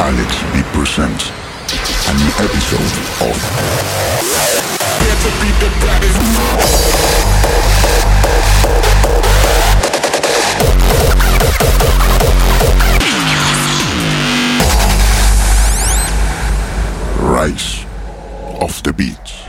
Alexx V presents a new episode of Rise of the Beatz.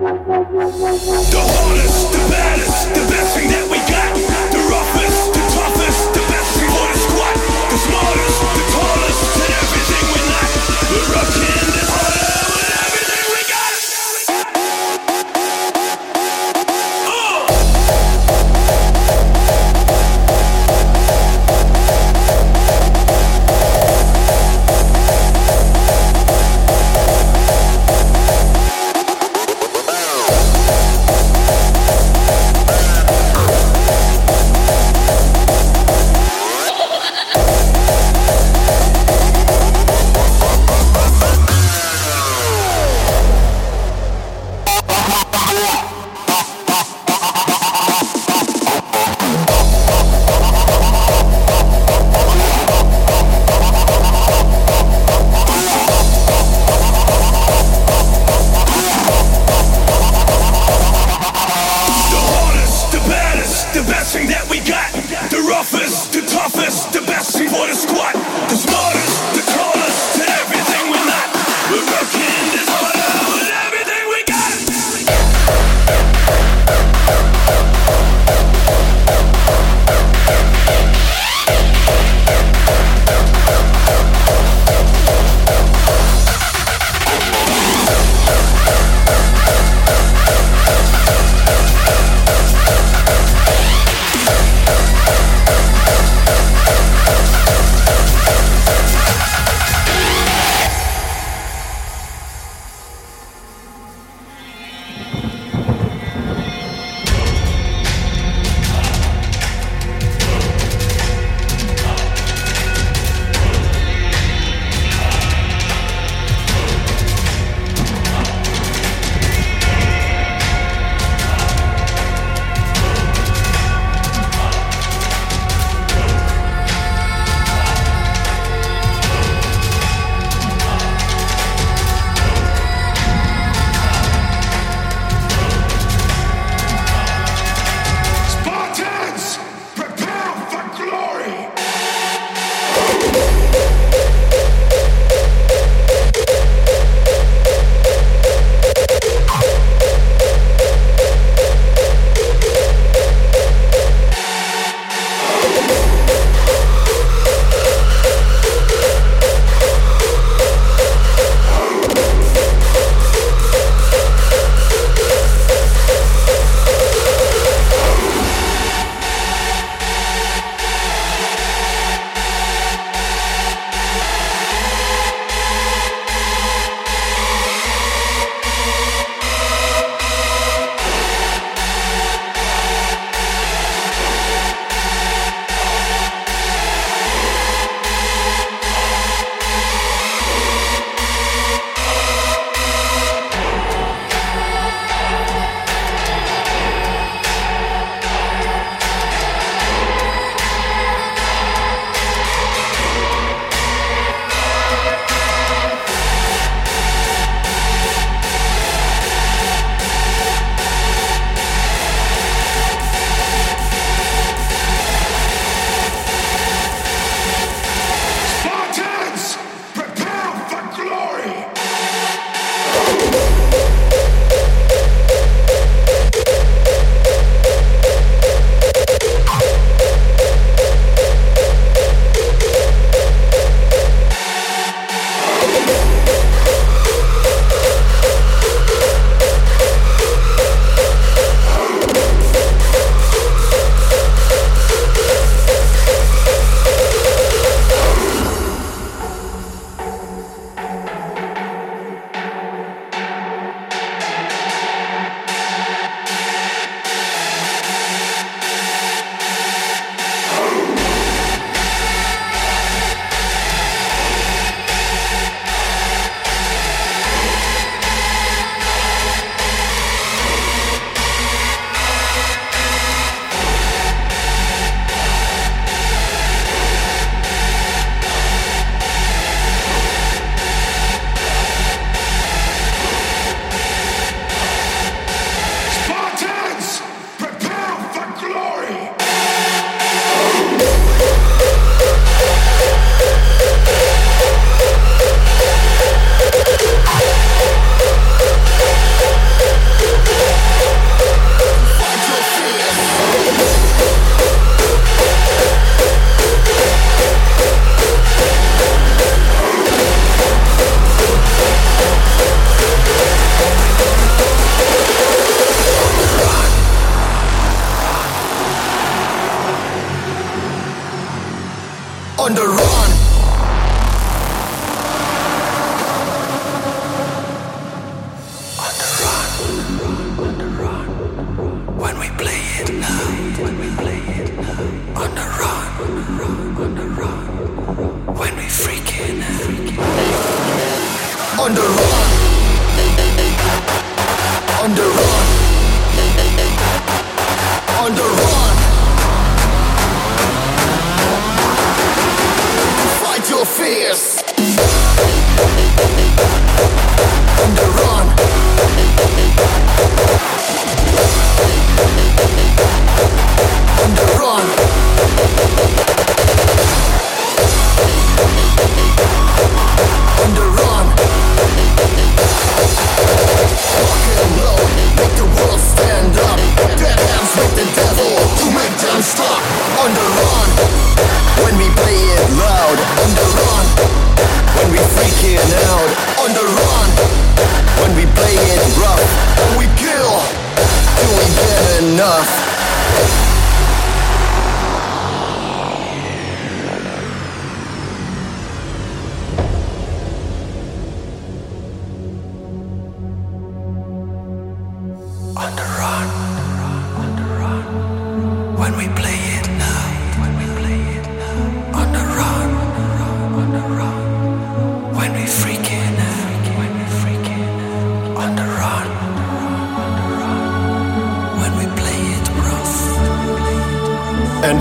The hardest, the baddest.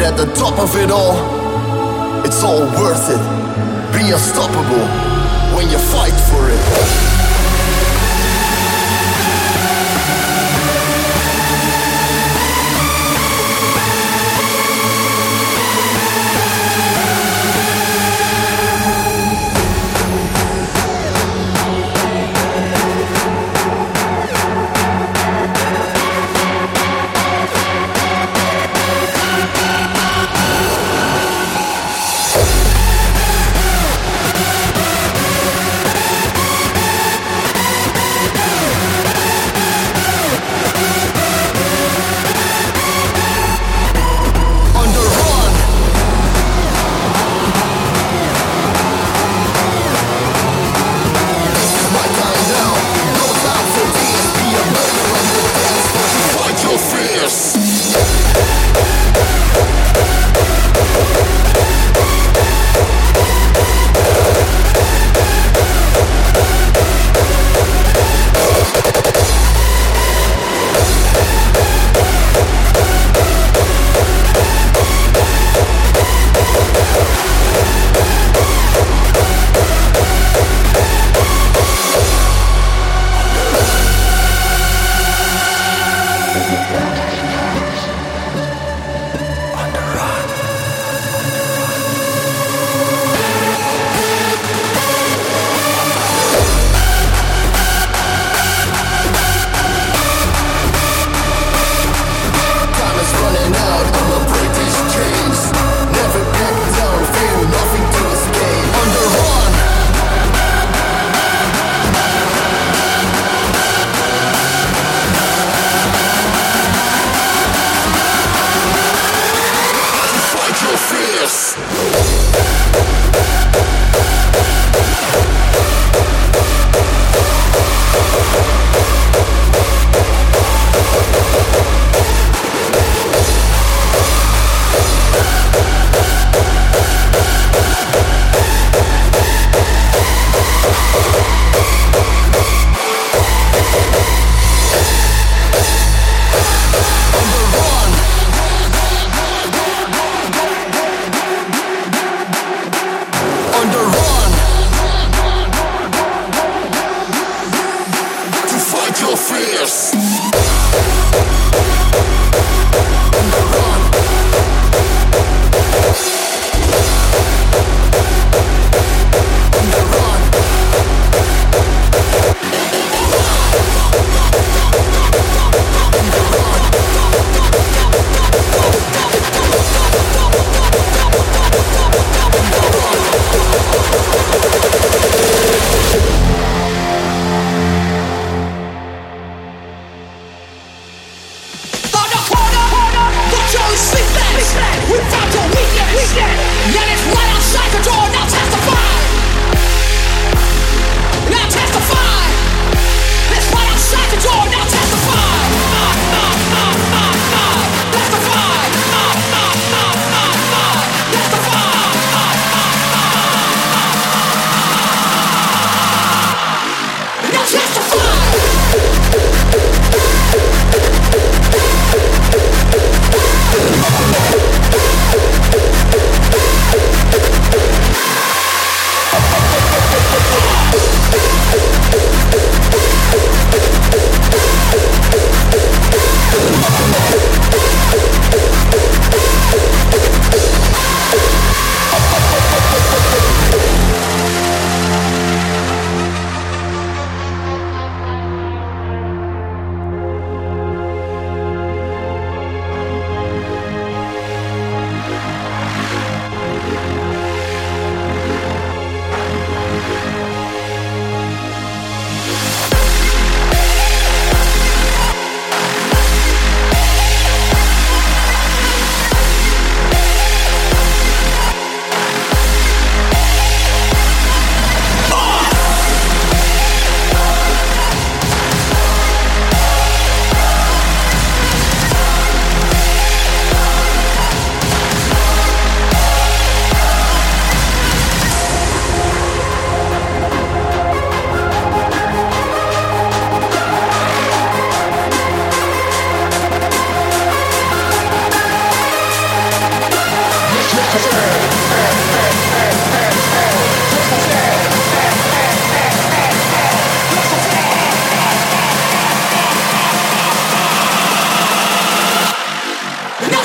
at the top of it all, it's all worth it. Be unstoppable when you fight for it.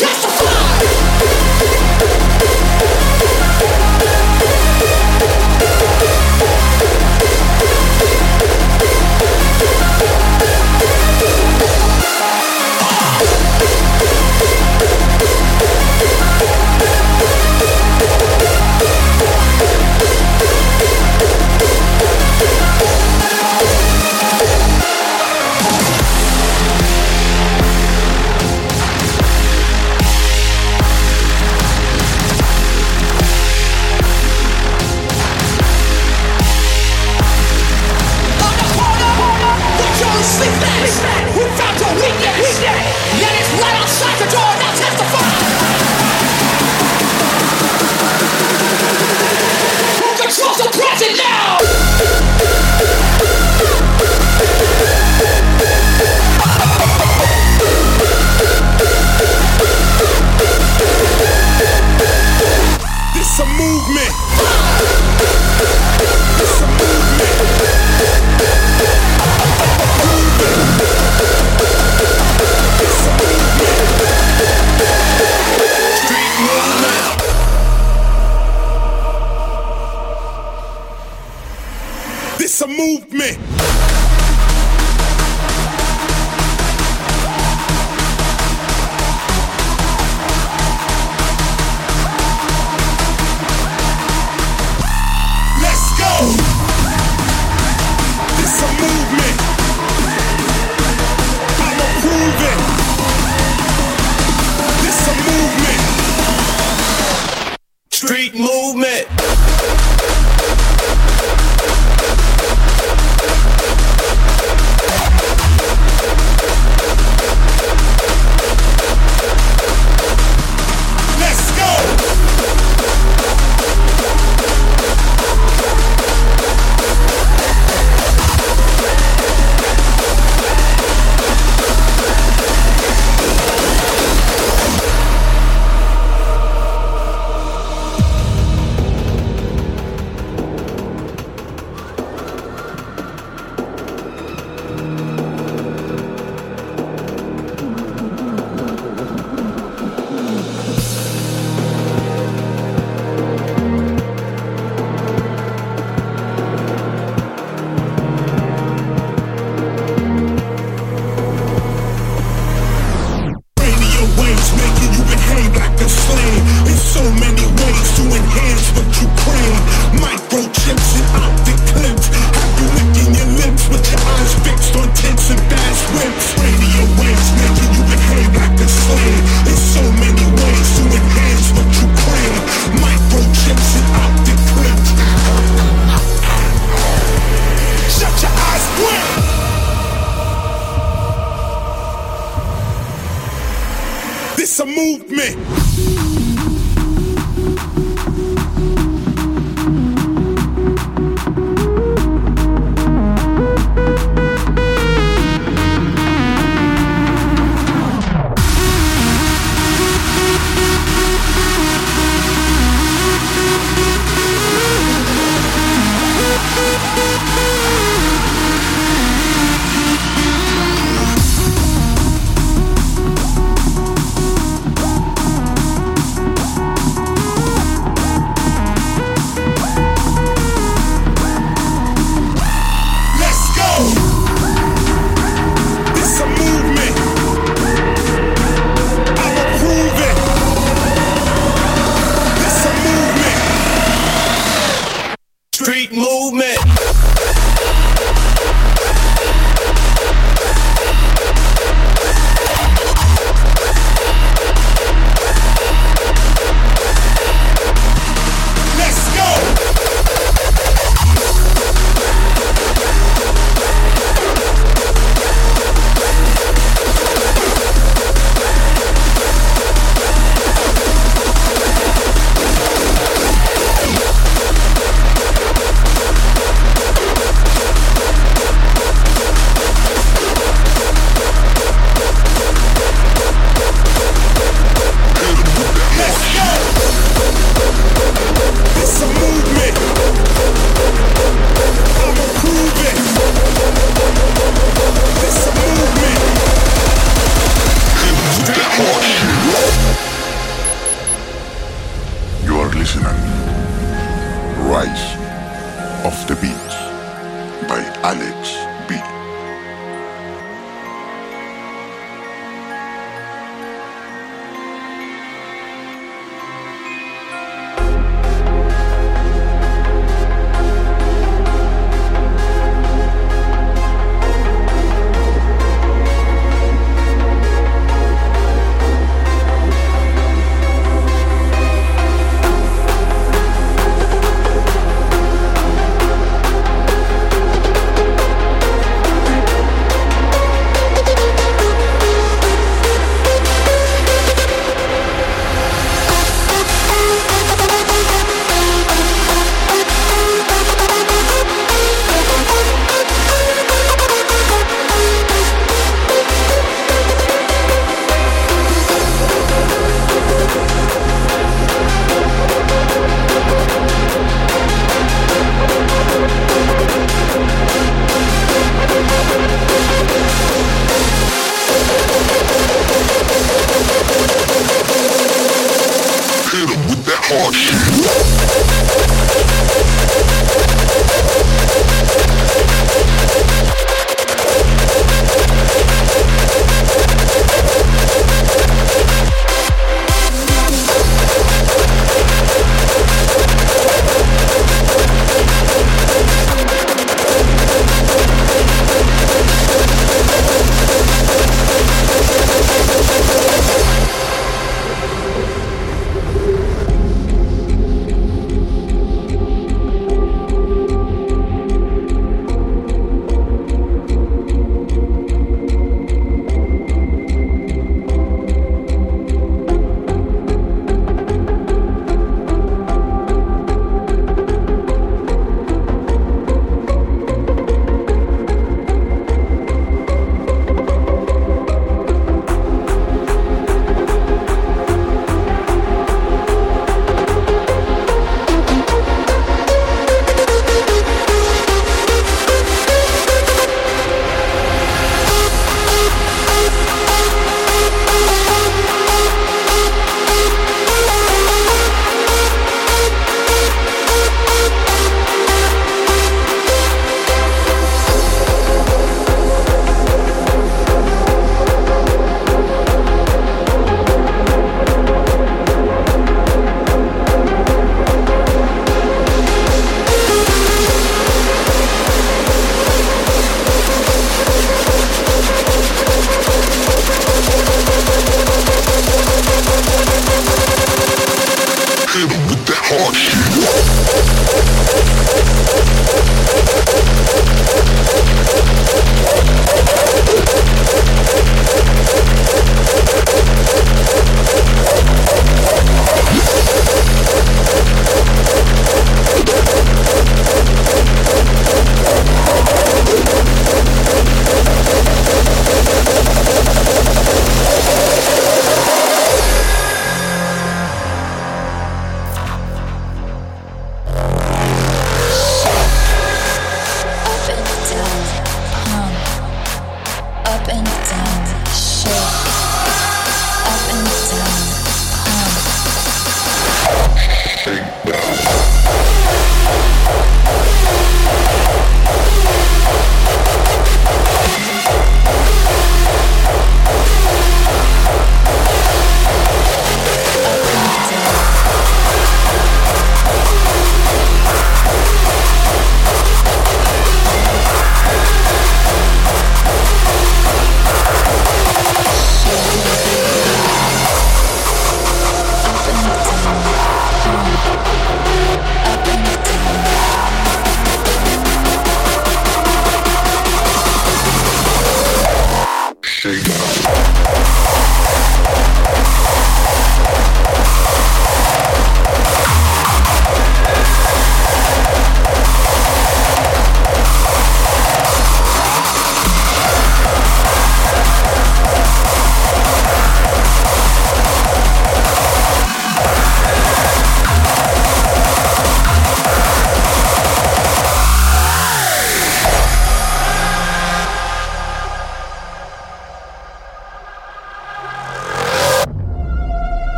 That's the Street movement.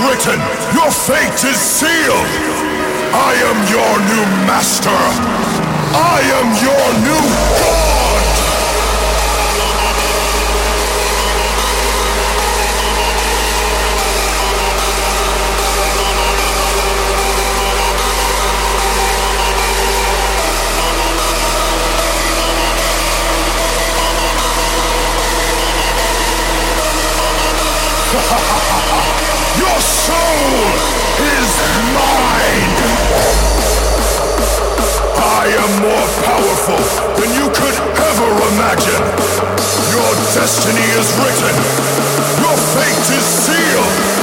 written, your fate is sealed. I am your new master. I am your new powerful than you could ever imagine. Your destiny is written, your fate is sealed.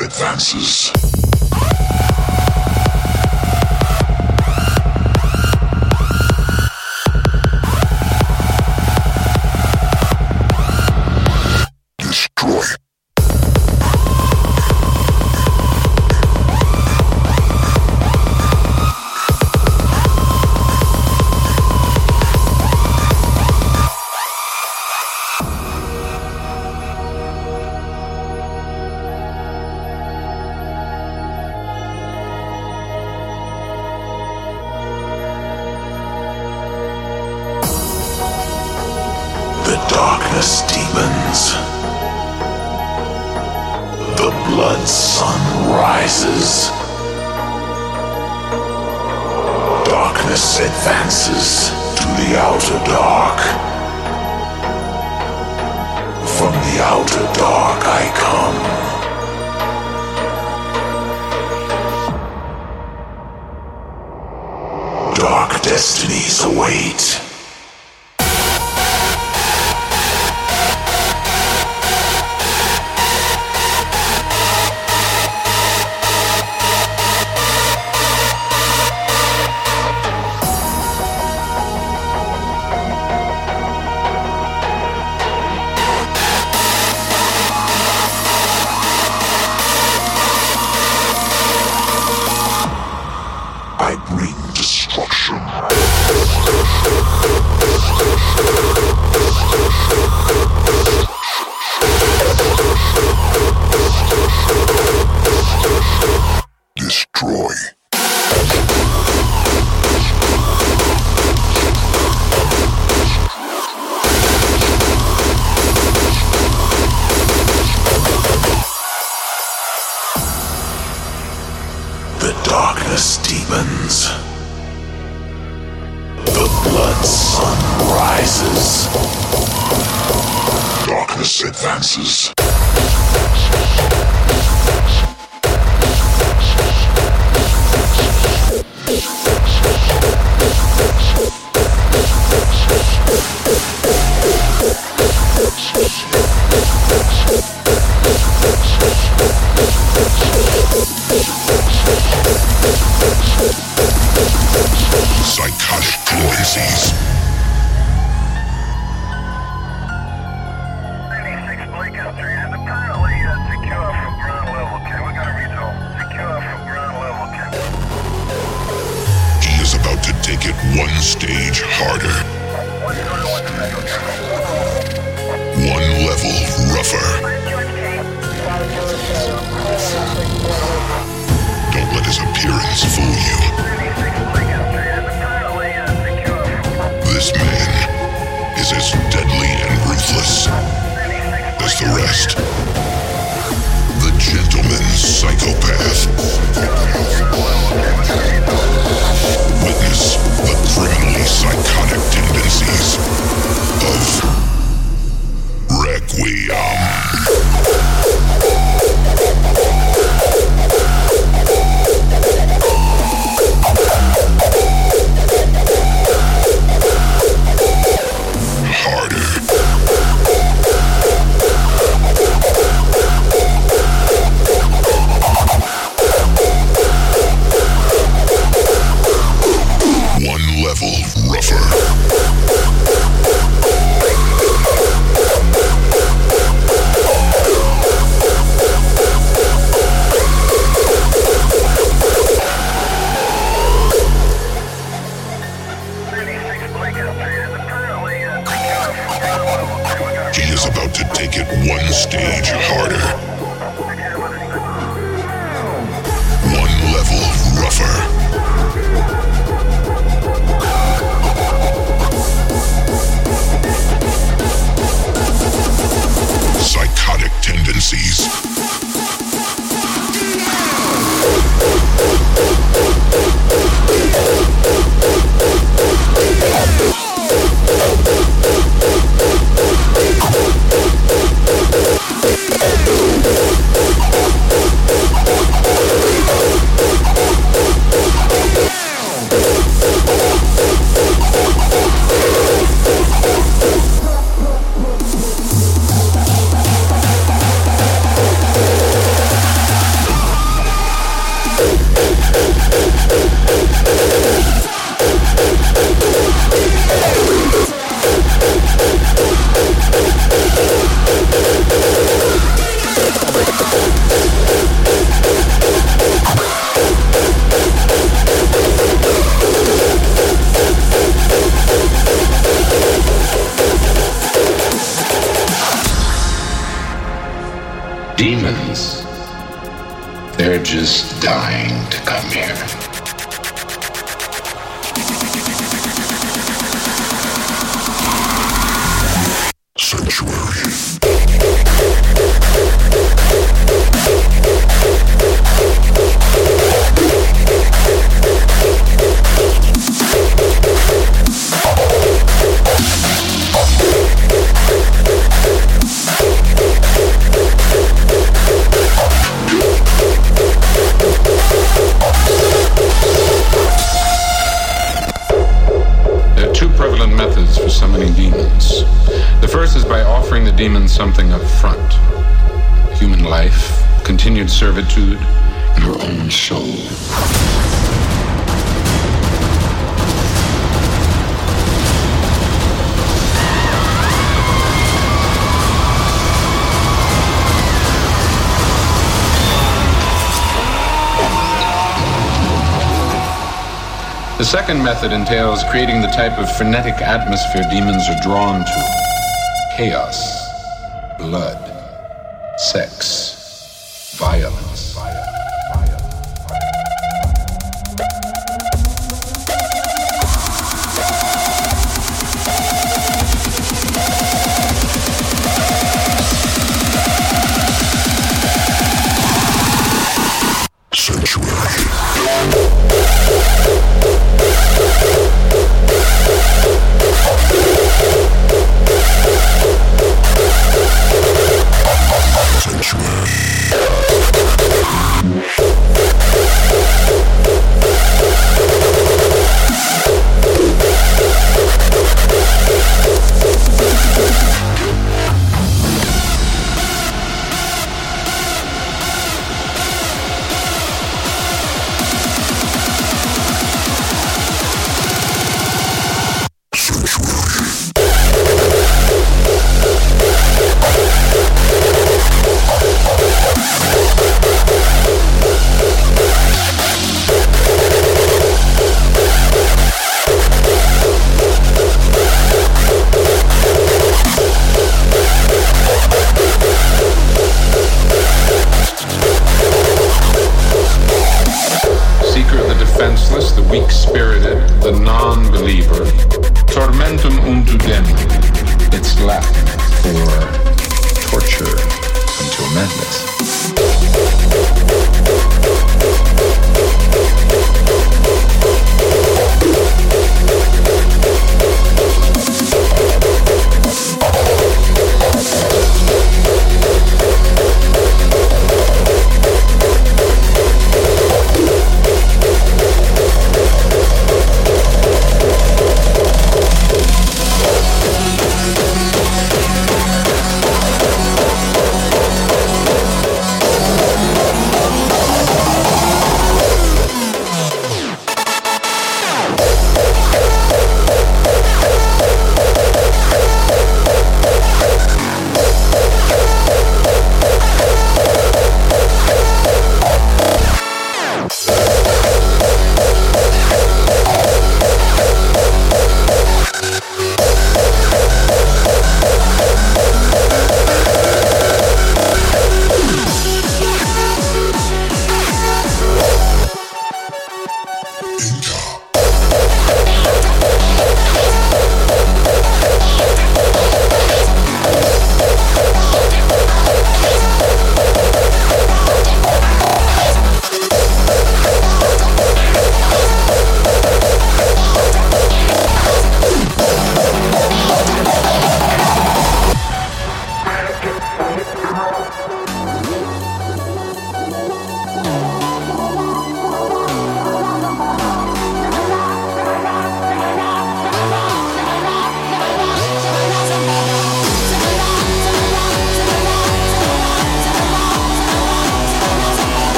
advances. bring destruction. is dying. servitude, your own soul. The second method entails creating the type of frenetic atmosphere demons are drawn to chaos, blood.